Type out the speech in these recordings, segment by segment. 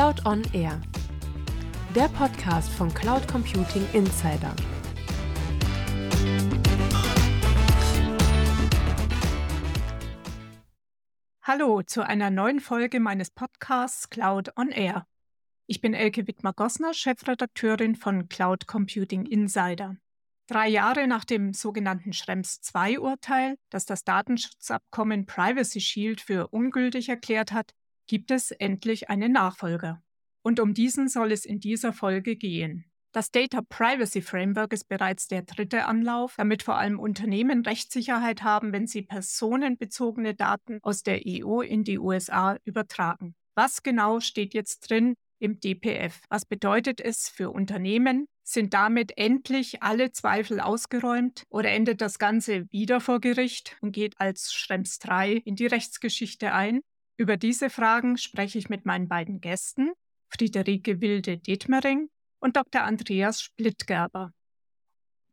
Cloud on Air, der Podcast von Cloud Computing Insider. Hallo zu einer neuen Folge meines Podcasts Cloud on Air. Ich bin Elke Wittmer-Gossner, Chefredakteurin von Cloud Computing Insider. Drei Jahre nach dem sogenannten Schrems II-Urteil, das das Datenschutzabkommen Privacy Shield für ungültig erklärt hat, gibt es endlich einen Nachfolger. Und um diesen soll es in dieser Folge gehen. Das Data Privacy Framework ist bereits der dritte Anlauf, damit vor allem Unternehmen Rechtssicherheit haben, wenn sie personenbezogene Daten aus der EU in die USA übertragen. Was genau steht jetzt drin im DPF? Was bedeutet es für Unternehmen? Sind damit endlich alle Zweifel ausgeräumt oder endet das Ganze wieder vor Gericht und geht als Schrems 3 in die Rechtsgeschichte ein? Über diese Fragen spreche ich mit meinen beiden Gästen, Friederike Wilde-Detmering und Dr. Andreas Splittgerber.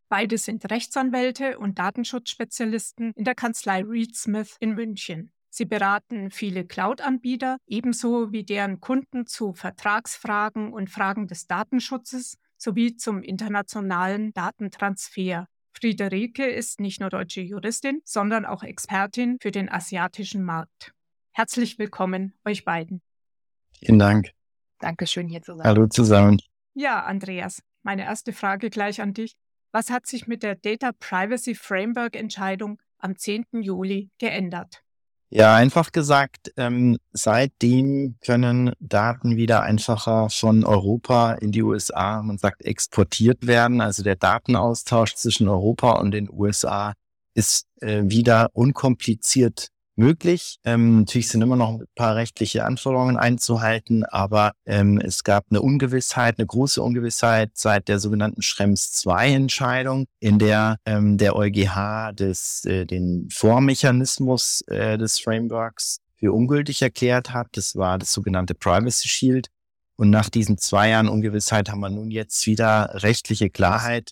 Beide sind Rechtsanwälte und Datenschutzspezialisten in der Kanzlei Reed Smith in München. Sie beraten viele Cloud-Anbieter ebenso wie deren Kunden zu Vertragsfragen und Fragen des Datenschutzes sowie zum internationalen Datentransfer. Friederike ist nicht nur deutsche Juristin, sondern auch Expertin für den asiatischen Markt. Herzlich willkommen euch beiden. Vielen Dank. Dankeschön, hier zu sein. Hallo zusammen. Ja, Andreas, meine erste Frage gleich an dich. Was hat sich mit der Data Privacy Framework Entscheidung am 10. Juli geändert? Ja, einfach gesagt, ähm, seitdem können Daten wieder einfacher von Europa in die USA, man sagt, exportiert werden. Also der Datenaustausch zwischen Europa und den USA ist äh, wieder unkompliziert möglich. Ähm, natürlich sind immer noch ein paar rechtliche Anforderungen einzuhalten, aber ähm, es gab eine Ungewissheit, eine große Ungewissheit seit der sogenannten Schrems II-Entscheidung, in der ähm, der EuGH des, äh, den Vormechanismus äh, des Frameworks für ungültig erklärt hat. Das war das sogenannte Privacy Shield. Und nach diesen zwei Jahren Ungewissheit haben wir nun jetzt wieder rechtliche Klarheit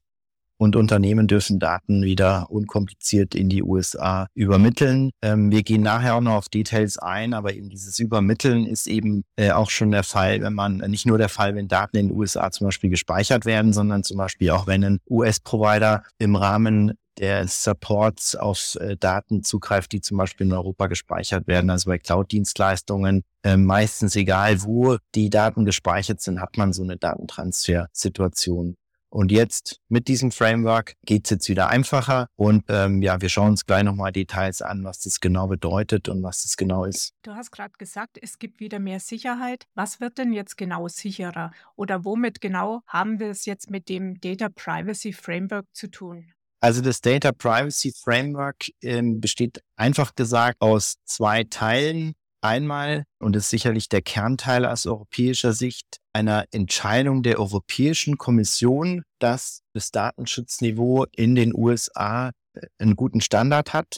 und Unternehmen dürfen Daten wieder unkompliziert in die USA übermitteln. Ähm, wir gehen nachher auch noch auf Details ein, aber eben dieses Übermitteln ist eben äh, auch schon der Fall, wenn man äh, nicht nur der Fall, wenn Daten in den USA zum Beispiel gespeichert werden, sondern zum Beispiel auch wenn ein US-Provider im Rahmen der Supports auf äh, Daten zugreift, die zum Beispiel in Europa gespeichert werden. Also bei Cloud-Dienstleistungen, äh, meistens egal wo die Daten gespeichert sind, hat man so eine Datentransfer-Situation. Und jetzt mit diesem Framework geht's jetzt wieder einfacher. Und ähm, ja, wir schauen uns gleich nochmal Details an, was das genau bedeutet und was das genau ist. Du hast gerade gesagt, es gibt wieder mehr Sicherheit. Was wird denn jetzt genau sicherer? Oder womit genau haben wir es jetzt mit dem Data Privacy Framework zu tun? Also das Data Privacy Framework ähm, besteht einfach gesagt aus zwei Teilen einmal, und ist sicherlich der Kernteil aus europäischer Sicht, einer Entscheidung der Europäischen Kommission, dass das Datenschutzniveau in den USA äh, einen guten Standard hat.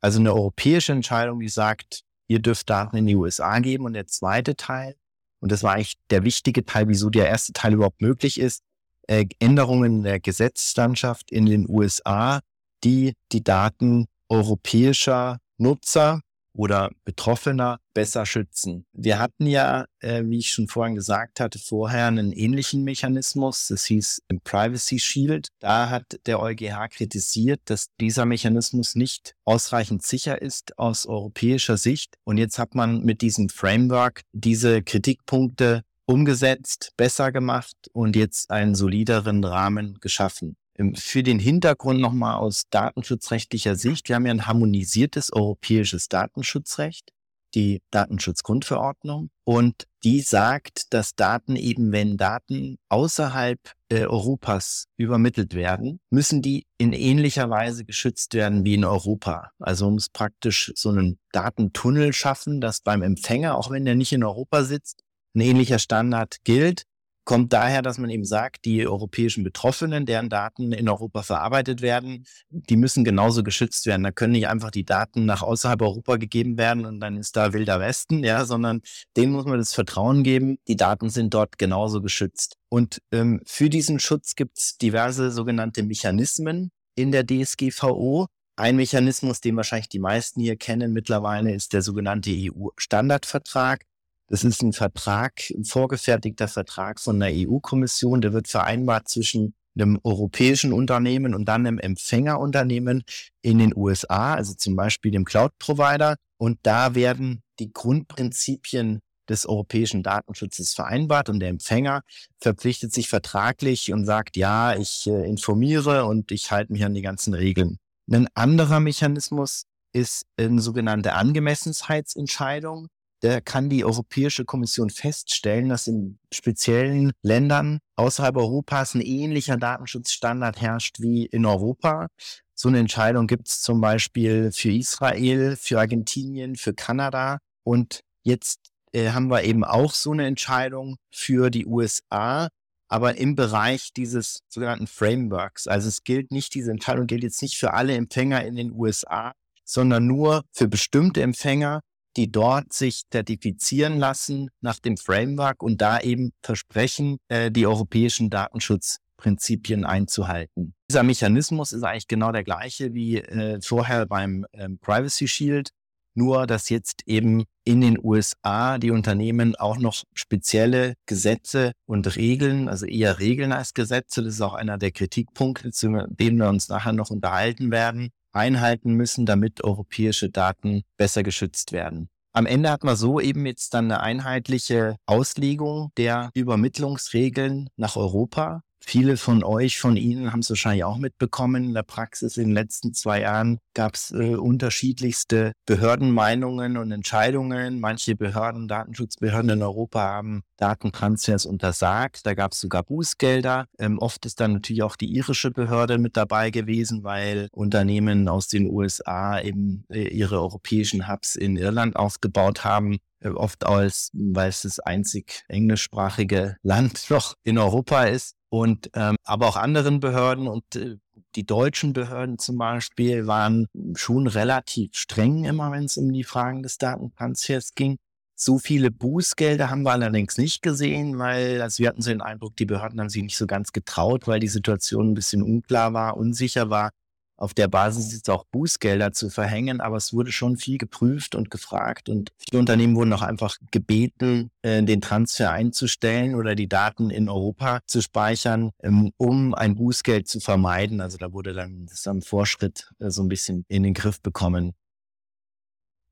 Also eine europäische Entscheidung, die sagt, ihr dürft Daten in die USA geben. Und der zweite Teil, und das war eigentlich der wichtige Teil, wieso der erste Teil überhaupt möglich ist, äh, Änderungen der Gesetzeslandschaft in den USA, die die Daten europäischer Nutzer oder Betroffener besser schützen. Wir hatten ja, äh, wie ich schon vorhin gesagt hatte, vorher einen ähnlichen Mechanismus. Das hieß im Privacy Shield. Da hat der EuGH kritisiert, dass dieser Mechanismus nicht ausreichend sicher ist aus europäischer Sicht. Und jetzt hat man mit diesem Framework diese Kritikpunkte umgesetzt, besser gemacht und jetzt einen solideren Rahmen geschaffen. Ähm, für den Hintergrund nochmal aus datenschutzrechtlicher Sicht. Wir haben ja ein harmonisiertes europäisches Datenschutzrecht, die Datenschutzgrundverordnung. Und die sagt, dass Daten eben, wenn Daten außerhalb äh, Europas übermittelt werden, müssen die in ähnlicher Weise geschützt werden wie in Europa. Also man muss praktisch so einen Datentunnel schaffen, dass beim Empfänger, auch wenn der nicht in Europa sitzt, ein ähnlicher Standard gilt kommt daher, dass man eben sagt, die europäischen Betroffenen, deren Daten in Europa verarbeitet werden, die müssen genauso geschützt werden. Da können nicht einfach die Daten nach außerhalb Europa gegeben werden und dann ist da wilder Westen, ja, sondern denen muss man das Vertrauen geben, die Daten sind dort genauso geschützt. Und ähm, für diesen Schutz gibt es diverse sogenannte Mechanismen in der DSGVO. Ein Mechanismus, den wahrscheinlich die meisten hier kennen mittlerweile, ist der sogenannte EU-Standardvertrag. Das ist ein Vertrag, ein vorgefertigter Vertrag von der EU-Kommission. Der wird vereinbart zwischen einem europäischen Unternehmen und dann einem Empfängerunternehmen in den USA, also zum Beispiel dem Cloud-Provider. Und da werden die Grundprinzipien des europäischen Datenschutzes vereinbart und der Empfänger verpflichtet sich vertraglich und sagt, ja, ich äh, informiere und ich halte mich an die ganzen Regeln. Ein anderer Mechanismus ist eine sogenannte Angemessenheitsentscheidung. Da kann die Europäische Kommission feststellen, dass in speziellen Ländern außerhalb Europas ein ähnlicher Datenschutzstandard herrscht wie in Europa. So eine Entscheidung gibt es zum Beispiel für Israel, für Argentinien, für Kanada. Und jetzt äh, haben wir eben auch so eine Entscheidung für die USA, aber im Bereich dieses sogenannten Frameworks. Also es gilt nicht, diese Entscheidung gilt jetzt nicht für alle Empfänger in den USA, sondern nur für bestimmte Empfänger, die dort sich zertifizieren lassen nach dem Framework und da eben versprechen, äh, die europäischen Datenschutzprinzipien einzuhalten. Dieser Mechanismus ist eigentlich genau der gleiche wie äh, vorher beim ähm, Privacy Shield. Nur, dass jetzt eben in den USA die Unternehmen auch noch spezielle Gesetze und Regeln, also eher Regeln als Gesetze, das ist auch einer der Kritikpunkte, zu denen wir uns nachher noch unterhalten werden, einhalten müssen, damit europäische Daten besser geschützt werden. Am Ende hat man so eben jetzt dann eine einheitliche Auslegung der Übermittlungsregeln nach Europa. Viele von euch, von Ihnen haben es wahrscheinlich auch mitbekommen. In der Praxis in den letzten zwei Jahren gab es äh, unterschiedlichste Behördenmeinungen und Entscheidungen. Manche Behörden, Datenschutzbehörden in Europa haben Datentransfers untersagt. Da gab es sogar Bußgelder. Ähm, oft ist dann natürlich auch die irische Behörde mit dabei gewesen, weil Unternehmen aus den USA eben äh, ihre europäischen Hubs in Irland aufgebaut haben äh, oft als, weil es das einzig englischsprachige Land noch in Europa ist und ähm, aber auch anderen Behörden und äh, die deutschen Behörden zum Beispiel waren schon relativ streng immer, wenn es um die Fragen des Datentransfers ging. So viele Bußgelder haben wir allerdings nicht gesehen, weil also wir hatten so den Eindruck, die Behörden haben sich nicht so ganz getraut, weil die Situation ein bisschen unklar war, unsicher war auf der Basis jetzt auch Bußgelder zu verhängen, aber es wurde schon viel geprüft und gefragt und viele Unternehmen wurden auch einfach gebeten, äh, den Transfer einzustellen oder die Daten in Europa zu speichern, ähm, um ein Bußgeld zu vermeiden. Also da wurde dann das am Vorschritt äh, so ein bisschen in den Griff bekommen.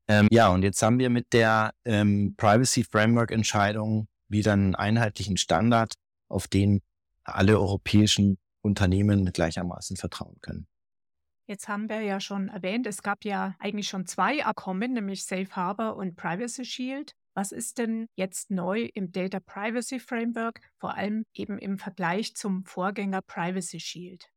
Ähm, ja, und jetzt haben wir mit der ähm, Privacy Framework Entscheidung wieder einen einheitlichen Standard, auf den alle europäischen Unternehmen gleichermaßen vertrauen können. Jetzt haben wir ja schon erwähnt, es gab ja eigentlich schon zwei Abkommen, nämlich Safe Harbor und Privacy Shield. Was ist denn jetzt neu im Data Privacy Framework, vor allem eben im Vergleich zum Vorgänger Privacy Shield?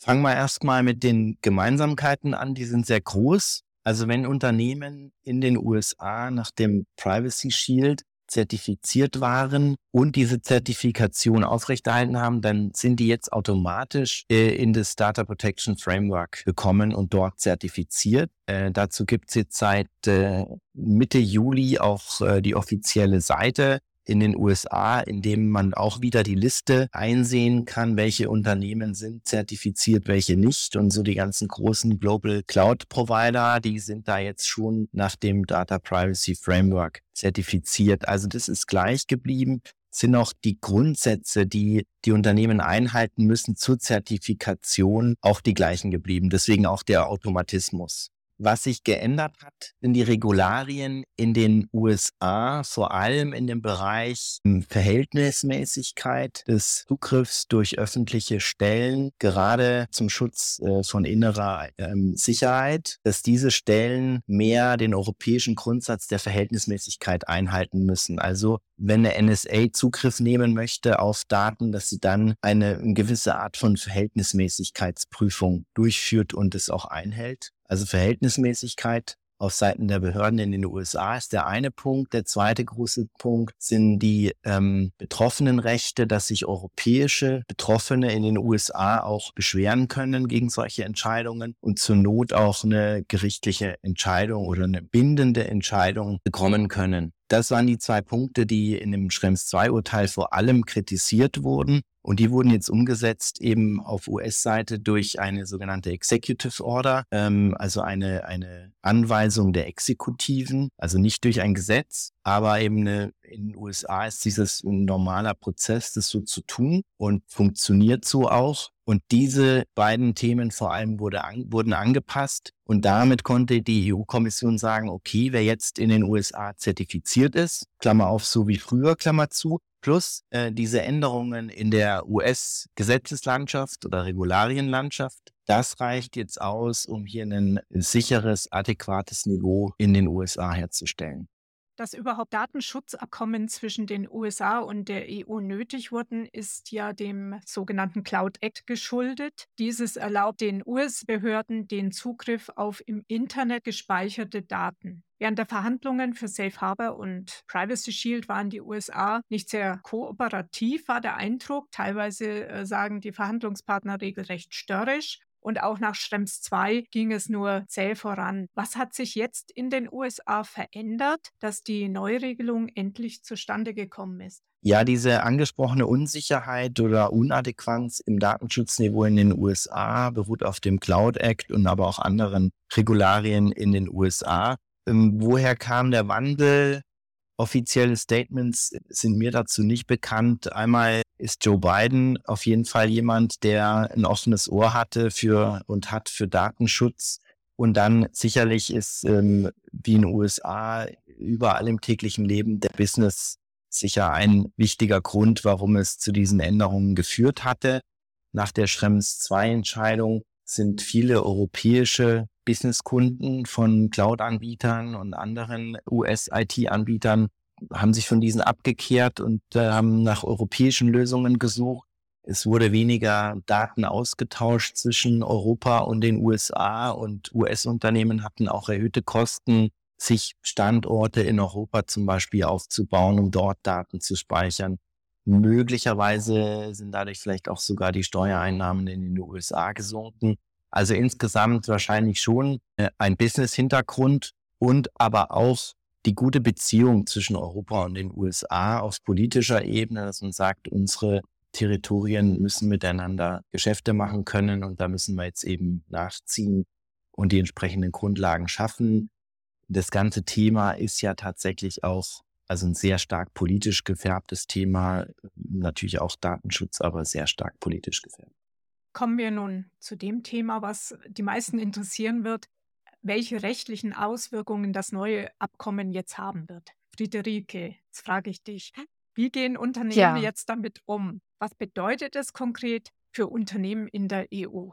Fangen wir erstmal mit den Gemeinsamkeiten an, die sind sehr groß. Also wenn Unternehmen in den USA nach dem Privacy Shield zertifiziert waren und diese Zertifikation aufrechterhalten haben, dann sind die jetzt automatisch äh, in das Data Protection Framework gekommen und dort zertifiziert. Äh, dazu gibt es jetzt seit äh, Mitte Juli auch äh, die offizielle Seite in den USA, in dem man auch wieder die Liste einsehen kann, welche Unternehmen sind zertifiziert, welche nicht. Und so die ganzen großen Global Cloud Provider, die sind da jetzt schon nach dem Data Privacy Framework zertifiziert. Also das ist gleich geblieben sind auch die Grundsätze, die die Unternehmen einhalten müssen zur Zertifikation, auch die gleichen geblieben. Deswegen auch der Automatismus. Was sich geändert hat, sind die Regularien in den USA, vor allem in dem Bereich hm, Verhältnismäßigkeit des Zugriffs durch öffentliche Stellen, gerade zum Schutz äh, von innerer ähm, Sicherheit, dass diese Stellen mehr den europäischen Grundsatz der Verhältnismäßigkeit einhalten müssen. Also wenn eine NSA Zugriff nehmen möchte auf Daten, dass sie dann eine, eine gewisse Art von Verhältnismäßigkeitsprüfung durchführt und es auch einhält. Also Verhältnismäßigkeit auf Seiten der Behörden in den USA ist der eine Punkt. Der zweite große Punkt sind die ähm, Betroffenenrechte, dass sich europäische Betroffene in den USA auch beschweren können gegen solche Entscheidungen und zur Not auch eine gerichtliche Entscheidung oder eine bindende Entscheidung bekommen können. Das waren die zwei Punkte, die in dem Schrems II-Urteil vor allem kritisiert wurden. Und die wurden jetzt umgesetzt eben auf US-Seite durch eine sogenannte Executive Order, ähm, also eine, eine Anweisung der Exekutiven, also nicht durch ein Gesetz, aber eben eine, in den USA ist dieses ein normaler Prozess, das so zu tun und funktioniert so auch. Und diese beiden Themen vor allem wurde an, wurden angepasst und damit konnte die EU-Kommission sagen, okay, wer jetzt in den USA zertifiziert ist, Klammer auf, so wie früher, Klammer zu, plus äh, diese Änderungen in der US-Gesetzeslandschaft oder Regularienlandschaft, das reicht jetzt aus, um hier ein sicheres, adäquates Niveau in den USA herzustellen. Dass überhaupt Datenschutzabkommen zwischen den USA und der EU nötig wurden, ist ja dem sogenannten Cloud Act geschuldet. Dieses erlaubt den US-Behörden den Zugriff auf im Internet gespeicherte Daten. Während der Verhandlungen für Safe Harbor und Privacy Shield waren die USA nicht sehr kooperativ, war der Eindruck. Teilweise äh, sagen die Verhandlungspartner regelrecht störrisch. Und auch nach Schrems 2 ging es nur zäh voran. Was hat sich jetzt in den USA verändert, dass die Neuregelung endlich zustande gekommen ist? Ja, diese angesprochene Unsicherheit oder Unadäquanz im Datenschutzniveau in den USA beruht auf dem Cloud Act und aber auch anderen Regularien in den USA. Ähm, woher kam der Wandel? Offizielle Statements sind mir dazu nicht bekannt. Einmal ist Joe Biden auf jeden Fall jemand, der ein offenes Ohr hatte für und hat für Datenschutz. Und dann sicherlich ist ähm, wie in den USA überall im täglichen Leben der Business sicher ein wichtiger Grund, warum es zu diesen Änderungen geführt hatte. Nach der Schrems 2 Entscheidung sind viele europäische Businesskunden von Cloud-Anbietern und anderen US-IT-Anbietern haben sich von diesen abgekehrt und äh, haben nach europäischen Lösungen gesucht. Es wurde weniger Daten ausgetauscht zwischen Europa und den USA und US-Unternehmen hatten auch erhöhte Kosten, sich Standorte in Europa zum Beispiel aufzubauen, um dort Daten zu speichern. Möglicherweise sind dadurch vielleicht auch sogar die Steuereinnahmen in den USA gesunken. Also insgesamt wahrscheinlich schon äh, ein Business-Hintergrund und aber auch die gute Beziehung zwischen Europa und den USA auf politischer Ebene, dass man sagt, unsere Territorien müssen miteinander Geschäfte machen können und da müssen wir jetzt eben nachziehen und die entsprechenden Grundlagen schaffen. Das ganze Thema ist ja tatsächlich auch also ein sehr stark politisch gefärbtes Thema, natürlich auch Datenschutz, aber sehr stark politisch gefärbt. Kommen wir nun zu dem Thema, was die meisten interessieren wird, welche rechtlichen Auswirkungen das neue Abkommen jetzt haben wird. Friederike, jetzt frage ich dich, wie gehen Unternehmen ja. jetzt damit um? Was bedeutet es konkret für Unternehmen in der EU?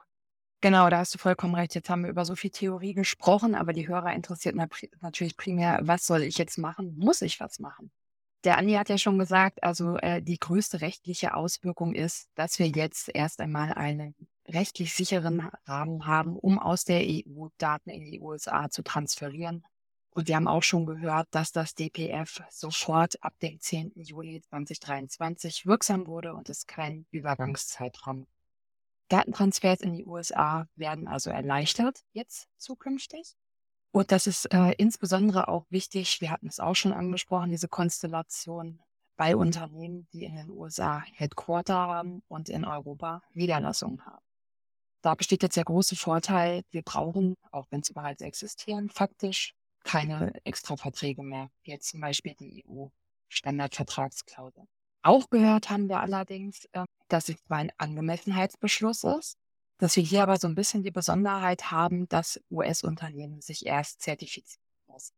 Genau, da hast du vollkommen recht. Jetzt haben wir über so viel Theorie gesprochen, aber die Hörer interessiert natürlich primär, was soll ich jetzt machen? Muss ich was machen? Der Andi hat ja schon gesagt, also äh, die größte rechtliche Auswirkung ist, dass wir jetzt erst einmal einen rechtlich sicheren Rahmen haben, um aus der EU Daten in die USA zu transferieren. Und wir haben auch schon gehört, dass das DPF sofort ab dem 10. Juli 2023 wirksam wurde und es kein Übergangszeitraum. Datentransfers in die USA werden also erleichtert jetzt zukünftig. Und das ist äh, insbesondere auch wichtig, wir hatten es auch schon angesprochen, diese Konstellation bei Unternehmen, die in den USA Headquarter haben und in Europa Niederlassungen haben. Da besteht jetzt der große Vorteil, wir brauchen, auch wenn sie bereits existieren, faktisch keine extra Verträge mehr, wie jetzt zum Beispiel die EU-Standardvertragsklausel. Auch gehört haben wir allerdings, äh, dass es zwar ein Angemessenheitsbeschluss ist, dass wir hier aber so ein bisschen die Besonderheit haben, dass US-Unternehmen sich erst zertifizieren müssen.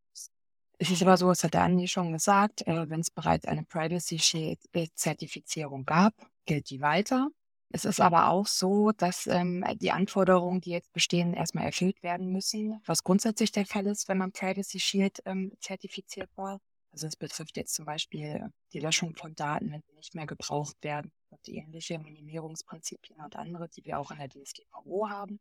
Es ist aber so, es hat der Andi schon gesagt, äh, wenn es bereits eine Privacy Shield-Zertifizierung gab, gilt die weiter. Es ist aber auch so, dass ähm, die Anforderungen, die jetzt bestehen, erstmal erfüllt werden müssen, was grundsätzlich der Fall ist, wenn man Privacy Shield ähm, zertifiziert war. Also es betrifft jetzt zum Beispiel die Löschung von Daten, wenn sie nicht mehr gebraucht werden und ähnliche Minimierungsprinzipien und andere, die wir auch in der DSGVO haben.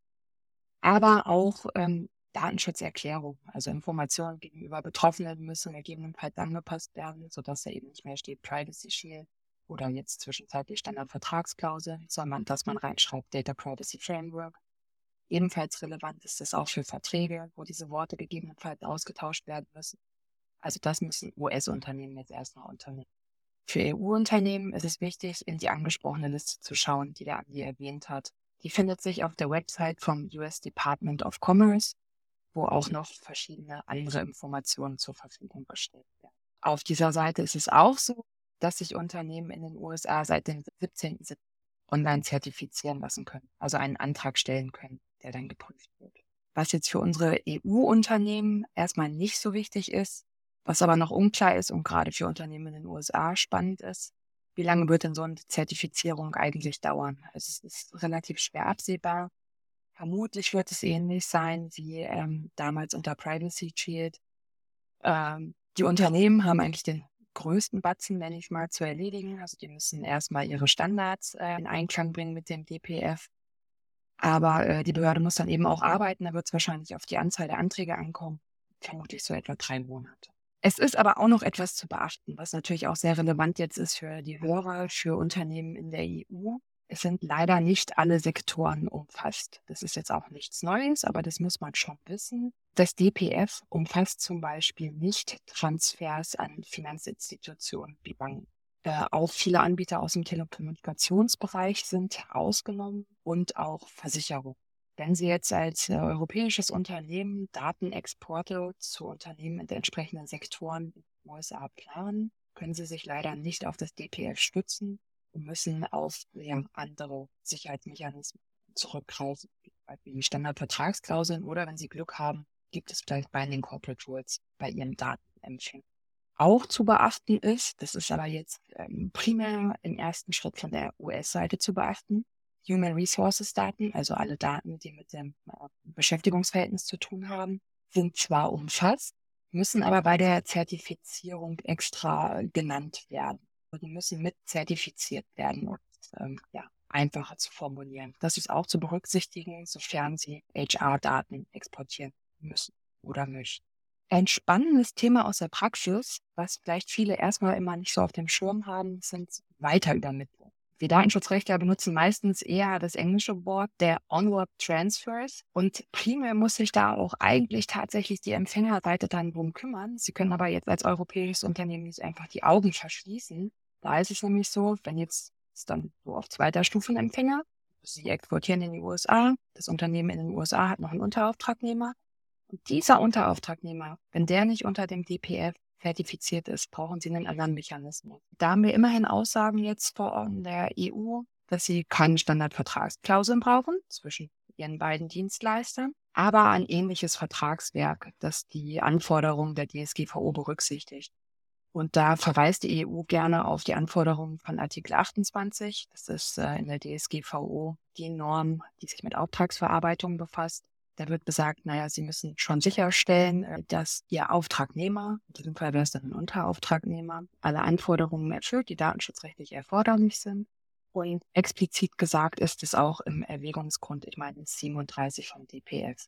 Aber auch ähm, Datenschutzerklärung, also Informationen gegenüber Betroffenen müssen gegebenenfalls angepasst werden, sodass da eben nicht mehr steht Privacy Shield oder jetzt zwischenzeitlich Standardvertragsklausel, sondern dass man reinschreibt Data Privacy Framework. Ebenfalls relevant ist es auch für Verträge, wo diese Worte gegebenenfalls ausgetauscht werden müssen. Also das müssen US-Unternehmen jetzt erstmal unternehmen. Für EU-Unternehmen ist es wichtig, in die angesprochene Liste zu schauen, die der Andi erwähnt hat. Die findet sich auf der Website vom US Department of Commerce, wo auch noch verschiedene andere Informationen zur Verfügung gestellt werden. Auf dieser Seite ist es auch so, dass sich Unternehmen in den USA seit dem 17. online zertifizieren lassen können, also einen Antrag stellen können, der dann geprüft wird. Was jetzt für unsere EU-Unternehmen erstmal nicht so wichtig ist, was aber noch unklar ist und gerade für Unternehmen in den USA spannend ist, wie lange wird denn so eine Zertifizierung eigentlich dauern? Also es ist relativ schwer absehbar. Vermutlich wird es ähnlich sein wie ähm, damals unter Privacy Shield. Ähm, die Unternehmen haben eigentlich den größten Batzen, nenne ich mal, zu erledigen. Also die müssen erstmal ihre Standards äh, in Einklang bringen mit dem DPF. Aber äh, die Behörde muss dann eben auch arbeiten. Da wird es wahrscheinlich auf die Anzahl der Anträge ankommen. Vermutlich so etwa drei Monate. Es ist aber auch noch etwas zu beachten, was natürlich auch sehr relevant jetzt ist für die Hörer, für Unternehmen in der EU. Es sind leider nicht alle Sektoren umfasst. Das ist jetzt auch nichts Neues, aber das muss man schon wissen. Das DPF umfasst zum Beispiel nicht Transfers an Finanzinstitutionen wie Banken. Äh, auch viele Anbieter aus dem Telekommunikationsbereich sind ausgenommen und auch Versicherungen. Wenn Sie jetzt als äh, europäisches Unternehmen Datenexporte zu Unternehmen in den entsprechenden Sektoren in den USA planen, können Sie sich leider nicht auf das DPF stützen und müssen auf ja, andere Sicherheitsmechanismen zurückgreifen, wie Standardvertragsklauseln oder wenn Sie Glück haben, gibt es vielleicht Binding Corporate Rules bei Ihrem Datenempfänger. Auch zu beachten ist, das ist aber jetzt ähm, primär im ersten Schritt von der US-Seite zu beachten, Human Resources Daten, also alle Daten, die mit dem äh, Beschäftigungsverhältnis zu tun haben, sind zwar umfasst, müssen aber bei der Zertifizierung extra genannt werden. Die müssen mit zertifiziert werden, es ähm, ja, einfacher zu formulieren. Das ist auch zu berücksichtigen, sofern Sie HR-Daten exportieren müssen oder möchten. Ein spannendes Thema aus der Praxis, was vielleicht viele erstmal immer nicht so auf dem Schirm haben, sind Weiterübermittlungen. Wir Datenschutzrechtler benutzen meistens eher das englische Wort der Onward Transfers. Und primär muss sich da auch eigentlich tatsächlich die Empfängerseite dann drum kümmern. Sie können aber jetzt als europäisches Unternehmen nicht einfach die Augen verschließen. Da ist es nämlich so, wenn jetzt ist dann so auf zweiter Stufe ein Empfänger, Sie exportieren in die USA, das Unternehmen in den USA hat noch einen Unterauftragnehmer. Und dieser Unterauftragnehmer, wenn der nicht unter dem DPF zertifiziert ist, brauchen sie einen anderen Mechanismus. Da haben wir immerhin Aussagen jetzt von der EU, dass sie keine Standardvertragsklauseln brauchen zwischen ihren beiden Dienstleistern, aber ein ähnliches Vertragswerk, das die Anforderungen der DSGVO berücksichtigt. Und da verweist die EU gerne auf die Anforderungen von Artikel 28. Das ist äh, in der DSGVO die Norm, die sich mit Auftragsverarbeitung befasst. Da wird besagt, naja, Sie müssen schon sicherstellen, äh, dass Ihr Auftragnehmer, in diesem Fall wäre es dann ein Unterauftragnehmer, alle Anforderungen erfüllt, die datenschutzrechtlich erforderlich sind. Und explizit gesagt ist es auch im Erwägungsgrund, ich meine 37 vom DPF.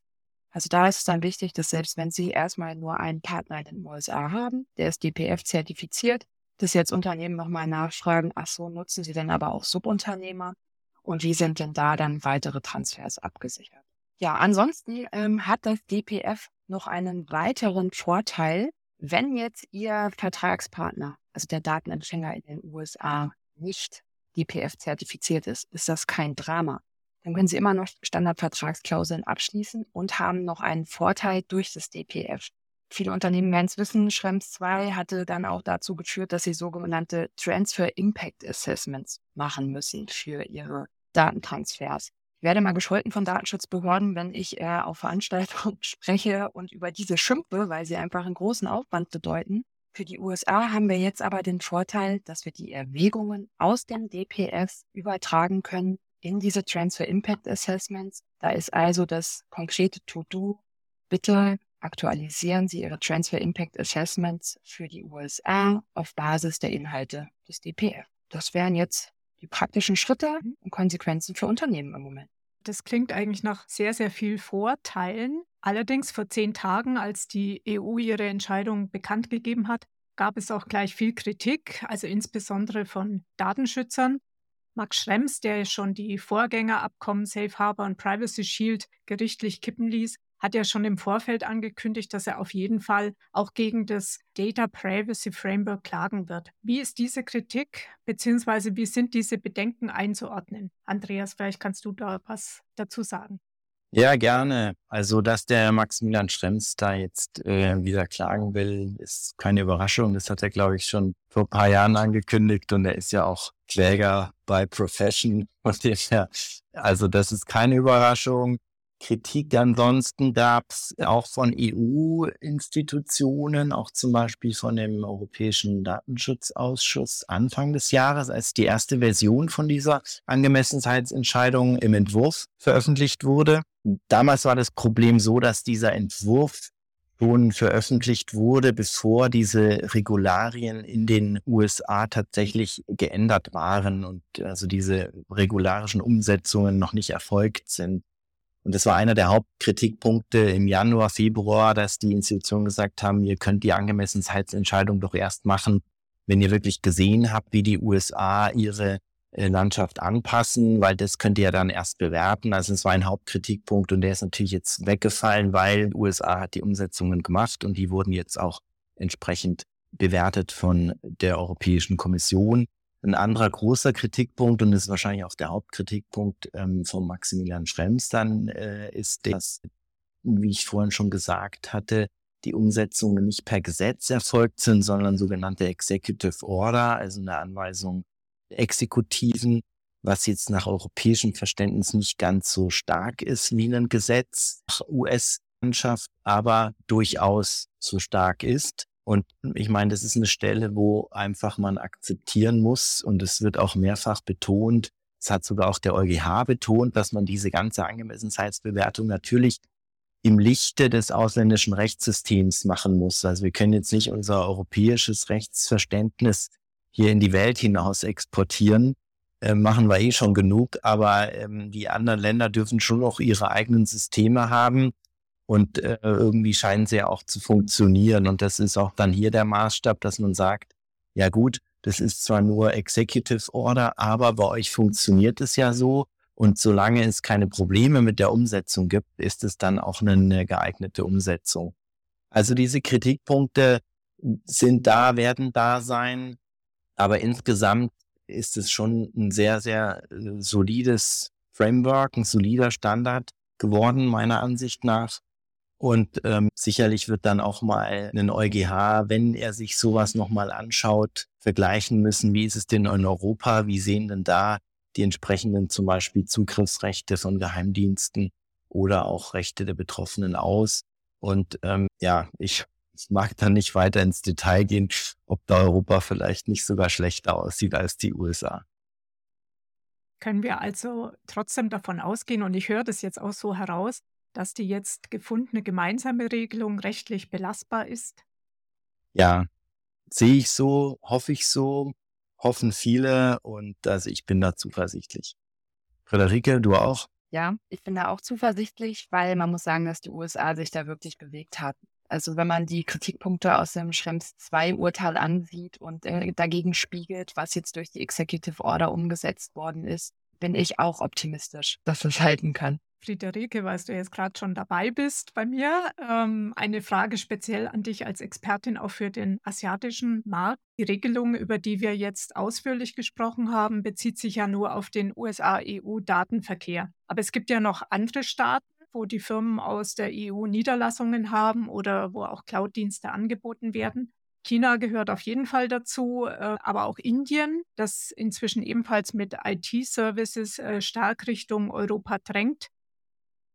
Also da ist es dann wichtig, dass selbst wenn Sie erstmal nur einen Partner in den USA haben, der ist DPF zertifiziert, dass jetzt Unternehmen nochmal nachfragen, ach so, nutzen Sie denn aber auch Subunternehmer? Und wie sind denn da dann weitere Transfers abgesichert? Ja, ansonsten ähm, hat das DPF noch einen weiteren Vorteil, wenn jetzt Ihr Vertragspartner, also der Datenempfänger in den USA, nicht DPF zertifiziert ist, ist das kein Drama. Dann können Sie immer noch Standardvertragsklauseln abschließen und haben noch einen Vorteil durch das DPF. Viele Unternehmen werden es wissen, Schrems 2 hatte dann auch dazu geführt, dass sie sogenannte Transfer Impact Assessments machen müssen für ihre Datentransfers werde mal gescholten von Datenschutzbehörden, wenn ich äh, auf Veranstaltungen spreche und über diese schimpfe, weil sie einfach einen großen Aufwand bedeuten. Für die USA haben wir jetzt aber den Vorteil, dass wir die Erwägungen aus dem DPS übertragen können in diese Transfer Impact Assessments. Da ist also das konkrete To-Do. Bitte aktualisieren Sie Ihre Transfer Impact Assessments für die USA auf Basis der Inhalte des DPF. Das wären jetzt die praktischen Schritte mhm. und Konsequenzen für Unternehmen im Moment. Das klingt eigentlich nach sehr, sehr viel Vorteilen. Allerdings vor zehn Tagen, als die EU ihre Entscheidung bekannt gegeben hat, gab es auch gleich viel Kritik, also insbesondere von Datenschützern. Max Schrems, der schon die Vorgängerabkommen Safe Harbor und Privacy Shield gerichtlich kippen ließ, hat ja schon im Vorfeld angekündigt, dass er auf jeden Fall auch gegen das Data Privacy Framework klagen wird. Wie ist diese Kritik beziehungsweise wie sind diese Bedenken einzuordnen? Andreas, vielleicht kannst du da was dazu sagen. Ja, gerne. Also, dass der Maximilian Schrems da jetzt äh, wieder klagen will, ist keine Überraschung. Das hat er, glaube ich, schon vor ein paar Jahren angekündigt und er ist ja auch Kläger bei Profession. Von dem also das ist keine Überraschung. Kritik ansonsten gab es auch von EU-Institutionen, auch zum Beispiel von dem Europäischen Datenschutzausschuss Anfang des Jahres, als die erste Version von dieser Angemessenheitsentscheidung im Entwurf veröffentlicht wurde. Damals war das Problem so, dass dieser Entwurf schon veröffentlicht wurde, bevor diese Regularien in den USA tatsächlich geändert waren und also diese regularischen Umsetzungen noch nicht erfolgt sind. Und das war einer der Hauptkritikpunkte im Januar, Februar, dass die Institutionen gesagt haben, ihr könnt die Angemessenheitsentscheidung doch erst machen, wenn ihr wirklich gesehen habt, wie die USA ihre äh, Landschaft anpassen, weil das könnt ihr ja dann erst bewerten. Also es war ein Hauptkritikpunkt und der ist natürlich jetzt weggefallen, weil USA hat die Umsetzungen gemacht und die wurden jetzt auch entsprechend bewertet von der Europäischen Kommission. Ein anderer großer Kritikpunkt, und das ist wahrscheinlich auch der Hauptkritikpunkt ähm, von Maximilian Schrems dann, äh, ist, dass, wie ich vorhin schon gesagt hatte, die Umsetzungen nicht per Gesetz erfolgt sind, sondern sogenannte Executive Order, also eine Anweisung der Exekutiven, was jetzt nach europäischem Verständnis nicht ganz so stark ist wie ein Gesetz nach US-Landschaft, aber durchaus so stark ist. Und ich meine, das ist eine Stelle, wo einfach man akzeptieren muss und es wird auch mehrfach betont. Es hat sogar auch der EuGH betont, dass man diese ganze Angemessenheitsbewertung natürlich im Lichte des ausländischen Rechtssystems machen muss. Also wir können jetzt nicht unser europäisches Rechtsverständnis hier in die Welt hinaus exportieren. Äh, machen wir eh schon genug, aber ähm, die anderen Länder dürfen schon noch ihre eigenen Systeme haben und äh, irgendwie scheinen sie ja auch zu funktionieren. Und das ist auch dann hier der Maßstab, dass man sagt, ja gut, das ist zwar nur Executive Order, aber bei euch funktioniert es ja so. Und solange es keine Probleme mit der Umsetzung gibt, ist es dann auch eine geeignete Umsetzung. Also diese Kritikpunkte sind da, werden da sein. Aber insgesamt ist es schon ein sehr, sehr äh, solides Framework, ein solider Standard geworden, meiner Ansicht nach. Und ähm, sicherlich wird dann auch mal ein EuGH, wenn er sich sowas nochmal anschaut, vergleichen müssen, wie ist es denn in Europa, wie sehen denn da die entsprechenden zum Beispiel Zugriffsrechte von Geheimdiensten oder auch Rechte der Betroffenen aus. Und ähm, ja, ich mag da nicht weiter ins Detail gehen, ob da Europa vielleicht nicht sogar schlechter aussieht als die USA. Können wir also trotzdem davon ausgehen, und ich höre das jetzt auch so heraus, dass die jetzt gefundene gemeinsame Regelung rechtlich belastbar ist? Ja, sehe ich so, hoffe ich so, hoffen viele und also ich bin da zuversichtlich. Friederike, du auch? Ja, ich bin da auch zuversichtlich, weil man muss sagen, dass die USA sich da wirklich bewegt hat. Also wenn man die Kritikpunkte aus dem Schrems 2 Urteil ansieht und äh, dagegen spiegelt, was jetzt durch die Executive Order umgesetzt worden ist, bin ich auch optimistisch, dass es halten kann. Friederike, weil du jetzt gerade schon dabei bist bei mir, ähm, eine Frage speziell an dich als Expertin auch für den asiatischen Markt. Die Regelung, über die wir jetzt ausführlich gesprochen haben, bezieht sich ja nur auf den USA-EU-Datenverkehr. Aber es gibt ja noch andere Staaten, wo die Firmen aus der EU Niederlassungen haben oder wo auch Cloud-Dienste angeboten werden. China gehört auf jeden Fall dazu, äh, aber auch Indien, das inzwischen ebenfalls mit IT-Services äh, stark Richtung Europa drängt.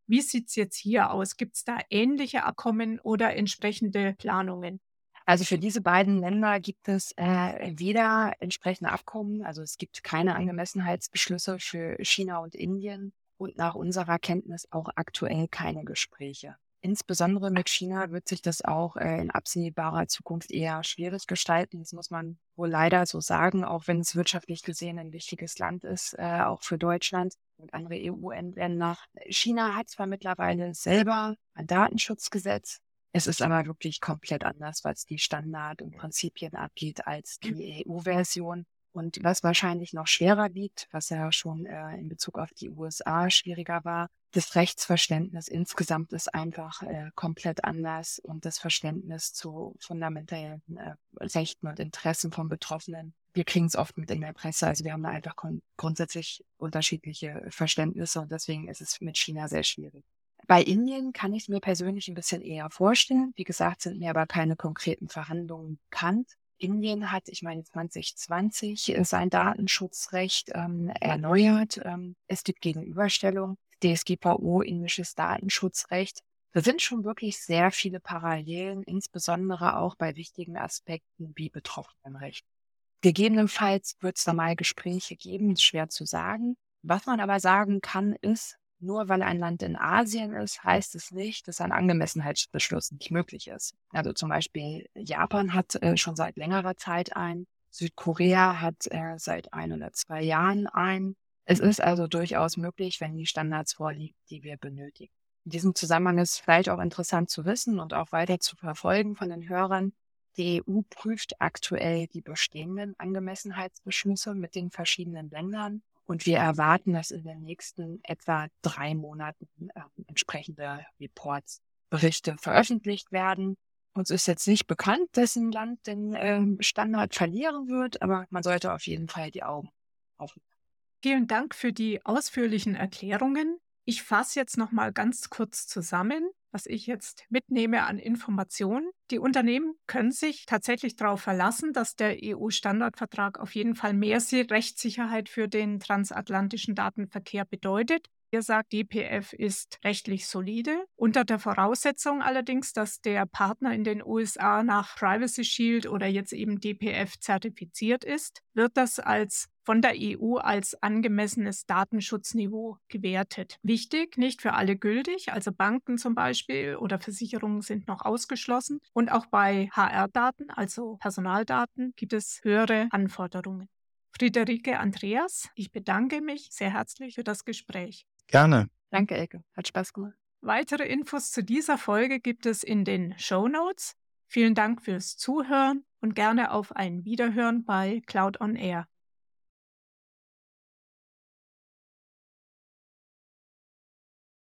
Wie sieht es jetzt hier aus? Gibt es da ähnliche Abkommen oder entsprechende Planungen? Also für diese beiden Länder gibt es äh, weder entsprechende Abkommen, also es gibt keine Angemessenheitsbeschlüsse für China und Indien und nach unserer Kenntnis auch aktuell keine Gespräche. Insbesondere mit China wird sich das auch äh, in absehbarer Zukunft eher schwierig gestalten. Das muss man wohl leider so sagen, auch wenn es wirtschaftlich gesehen ein wichtiges Land ist, äh, auch für Deutschland und andere EU-Länder. China hat zwar mittlerweile selber ein Datenschutzgesetz, es ist aber wirklich komplett anders, was die Standard und Prinzipien abgeht, als die EU-Version. Und was wahrscheinlich noch schwerer wiegt, was ja schon äh, in Bezug auf die USA schwieriger war, das Rechtsverständnis insgesamt ist einfach äh, komplett anders und das Verständnis zu fundamentellen äh, Rechten und Interessen von Betroffenen. Wir kriegen es oft mit in der Presse, also wir haben da einfach grundsätzlich unterschiedliche Verständnisse und deswegen ist es mit China sehr schwierig. Bei Indien kann ich es mir persönlich ein bisschen eher vorstellen. Wie gesagt, sind mir aber keine konkreten Verhandlungen bekannt. Indien hat, ich meine 2020, sein Datenschutzrecht ähm, erneuert. Ähm, es gibt Gegenüberstellung. DSGVO, indisches Datenschutzrecht. Da sind schon wirklich sehr viele Parallelen, insbesondere auch bei wichtigen Aspekten wie Betroffenenrecht. Gegebenenfalls wird es da mal Gespräche geben, ist schwer zu sagen. Was man aber sagen kann, ist, nur weil ein Land in Asien ist, heißt es nicht, dass ein Angemessenheitsbeschluss nicht möglich ist. Also zum Beispiel Japan hat äh, schon seit längerer Zeit ein, Südkorea hat äh, seit ein oder zwei Jahren ein. Es ist also durchaus möglich, wenn die Standards vorliegen, die wir benötigen. In diesem Zusammenhang ist vielleicht auch interessant zu wissen und auch weiter zu verfolgen von den Hörern. Die EU prüft aktuell die bestehenden Angemessenheitsbeschlüsse mit den verschiedenen Ländern und wir erwarten, dass in den nächsten etwa drei Monaten äh, entsprechende Reports, Berichte veröffentlicht werden. Uns ist jetzt nicht bekannt, dass ein Land den äh, Standard verlieren wird, aber man sollte auf jeden Fall die Augen offen. Vielen Dank für die ausführlichen Erklärungen. Ich fasse jetzt noch mal ganz kurz zusammen was ich jetzt mitnehme an Informationen. Die Unternehmen können sich tatsächlich darauf verlassen, dass der EU-Standardvertrag auf jeden Fall mehr Rechtssicherheit für den transatlantischen Datenverkehr bedeutet. Ihr sagt, DPF ist rechtlich solide, unter der Voraussetzung allerdings, dass der Partner in den USA nach Privacy Shield oder jetzt eben DPF zertifiziert ist, wird das als von der EU als angemessenes Datenschutzniveau gewertet. Wichtig, nicht für alle gültig, also Banken zum Beispiel oder Versicherungen sind noch ausgeschlossen. Und auch bei HR-Daten, also Personaldaten, gibt es höhere Anforderungen. Friederike Andreas, ich bedanke mich sehr herzlich für das Gespräch. Gerne. Danke, Elke. Hat Spaß gemacht. Weitere Infos zu dieser Folge gibt es in den Show Notes. Vielen Dank fürs Zuhören und gerne auf ein Wiederhören bei Cloud on Air.